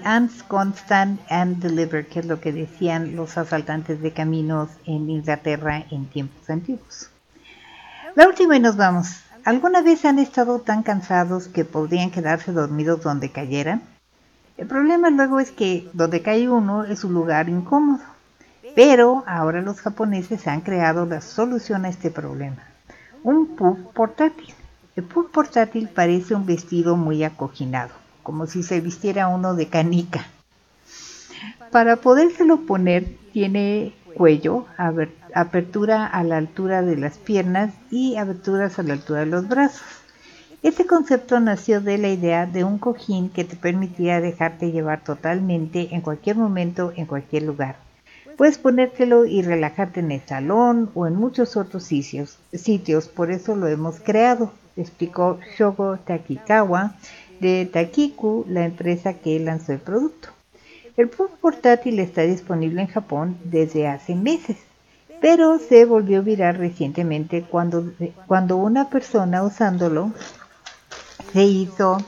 The Ants con Stand and Deliver, que es lo que decían los asaltantes de caminos en Inglaterra en tiempos antiguos. La última y nos vamos. ¿Alguna vez han estado tan cansados que podrían quedarse dormidos donde cayeran? El problema luego es que donde cae uno es un lugar incómodo. Pero ahora los japoneses han creado la solución a este problema. Un pub portátil. El pub portátil parece un vestido muy acoginado, como si se vistiera uno de canica. Para podérselo poner tiene cuello, apertura a la altura de las piernas y aberturas a la altura de los brazos. Este concepto nació de la idea de un cojín que te permitía dejarte llevar totalmente en cualquier momento, en cualquier lugar. Puedes ponértelo y relajarte en el salón o en muchos otros sitios, sitios por eso lo hemos creado, explicó Shogo Takikawa de Takiku, la empresa que lanzó el producto. El pub portátil está disponible en Japón desde hace meses, pero se volvió viral recientemente cuando, cuando una persona usándolo se hizo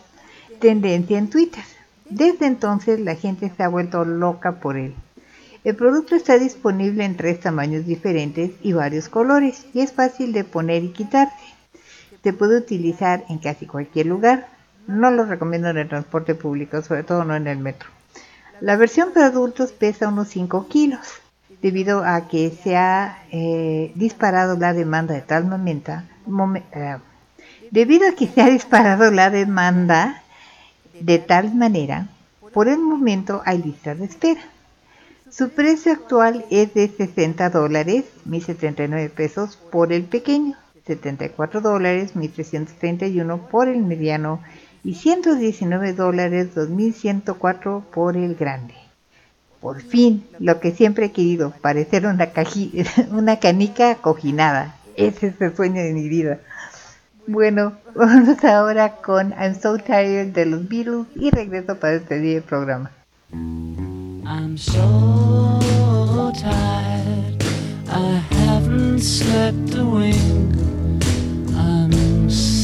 tendencia en Twitter. Desde entonces la gente se ha vuelto loca por él. El producto está disponible en tres tamaños diferentes y varios colores y es fácil de poner y quitarse. Se puede utilizar en casi cualquier lugar. No lo recomiendo en el transporte público, sobre todo no en el metro. La versión para adultos pesa unos 5 kilos, debido a que se ha eh, disparado la demanda de tal momento, eh, debido a que se ha disparado la demanda de tal manera, por el momento hay listas de espera. Su precio actual es de 60 dólares, 1079 pesos por el pequeño, 74 dólares, 1331 por el mediano y 119 dólares 2104 por el grande. Por fin, lo que siempre he querido, parecer una, canica cojinada. Ese es el sueño de mi vida. Bueno, vamos ahora con I'm So Tired de los Beatles y regreso para despedir el programa. I'm so tired, I haven't slept a.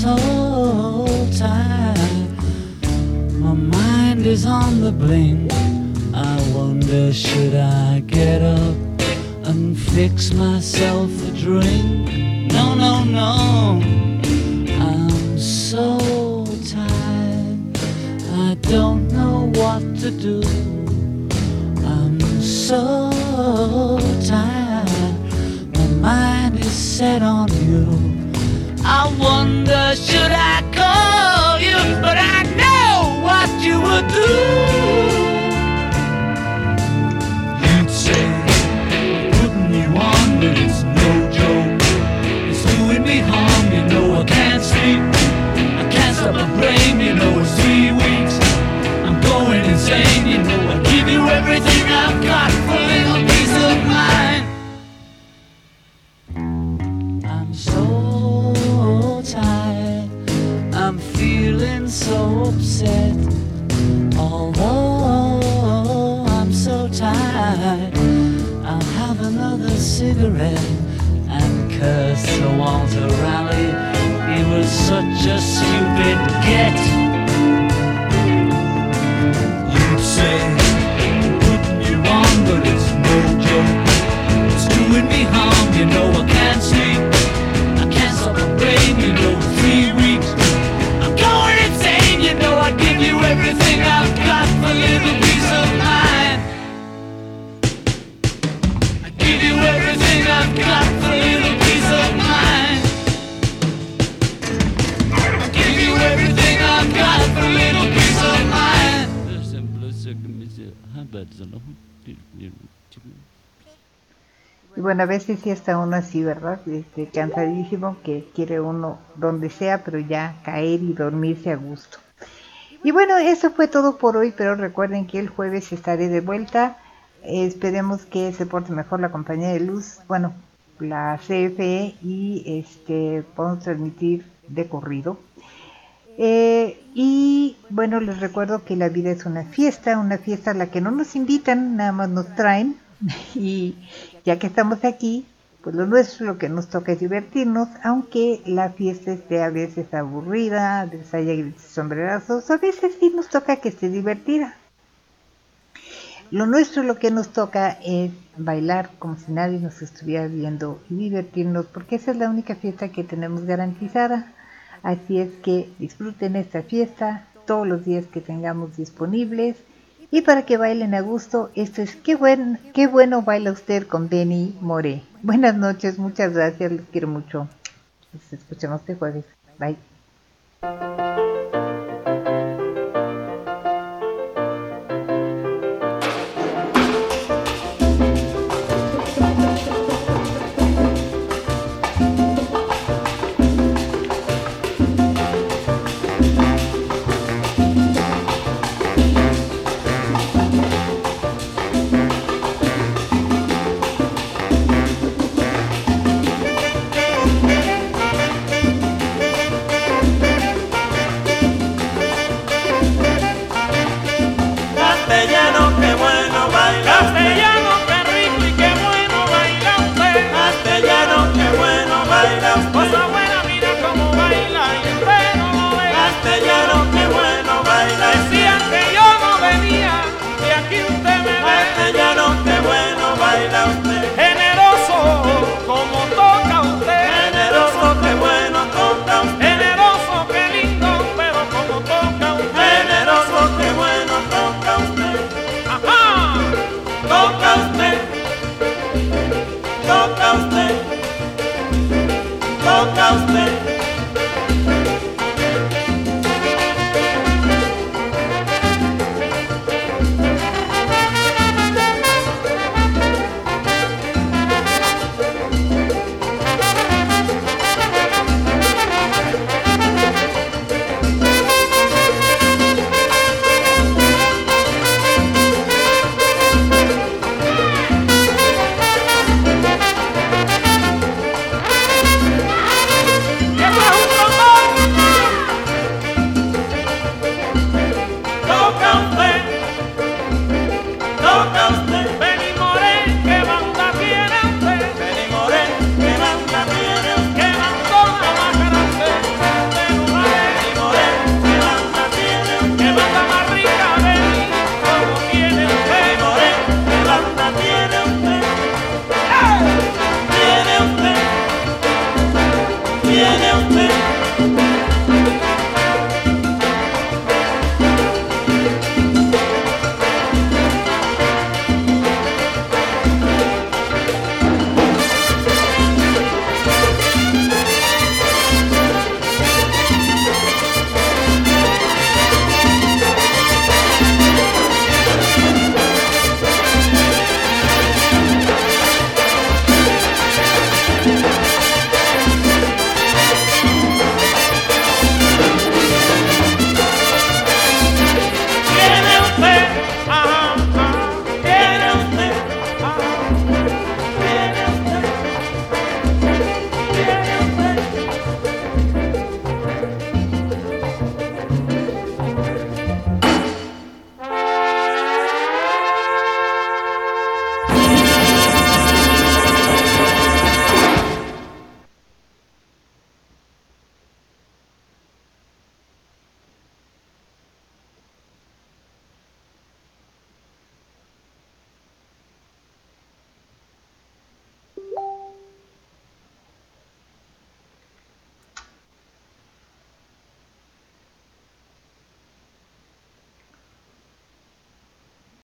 So tired, my mind is on the blink. I wonder, should I get up and fix myself a drink? No, no, no, I'm so tired, I don't know what to do. I'm so tired, my mind is set on you. I wonder, should I call you? But I know what you would do. You'd say, putting you on, but it's no joke. It's doing me harm, you know I can't sleep. I can't stop my brain, you know it's three weeks. I'm going insane, you know I give you everything I've got so upset. Although I'm so tired, I'll have another cigarette and curse Sir Walter Raleigh. He was such a stupid get. You'd say, putting you on, but it's no joke. It's doing me harm, you know I can't sleep. I can't stop my brain, you know, three weeks. Y bueno, a veces sí está uno así, ¿verdad? Este, cansadísimo, que quiere uno donde sea, pero ya caer y dormirse a gusto. Y bueno, eso fue todo por hoy, pero recuerden que el jueves estaré de vuelta. Esperemos que se porte mejor la compañía de luz, bueno, la CFE y este podemos transmitir de corrido. Eh, y bueno, les recuerdo que la vida es una fiesta, una fiesta a la que no nos invitan, nada más nos traen. Y ya que estamos aquí, pues lo nuestro lo que nos toca es divertirnos, aunque la fiesta esté a veces aburrida, a veces haya sombrerazos, a veces sí nos toca que esté divertida. Lo nuestro lo que nos toca es bailar como si nadie nos estuviera viendo y divertirnos, porque esa es la única fiesta que tenemos garantizada. Así es que disfruten esta fiesta todos los días que tengamos disponibles y para que bailen a gusto, esto es qué, buen, qué bueno baila usted con Denny More. Buenas noches, muchas gracias, los quiero mucho. Nos escuchamos este jueves. Bye.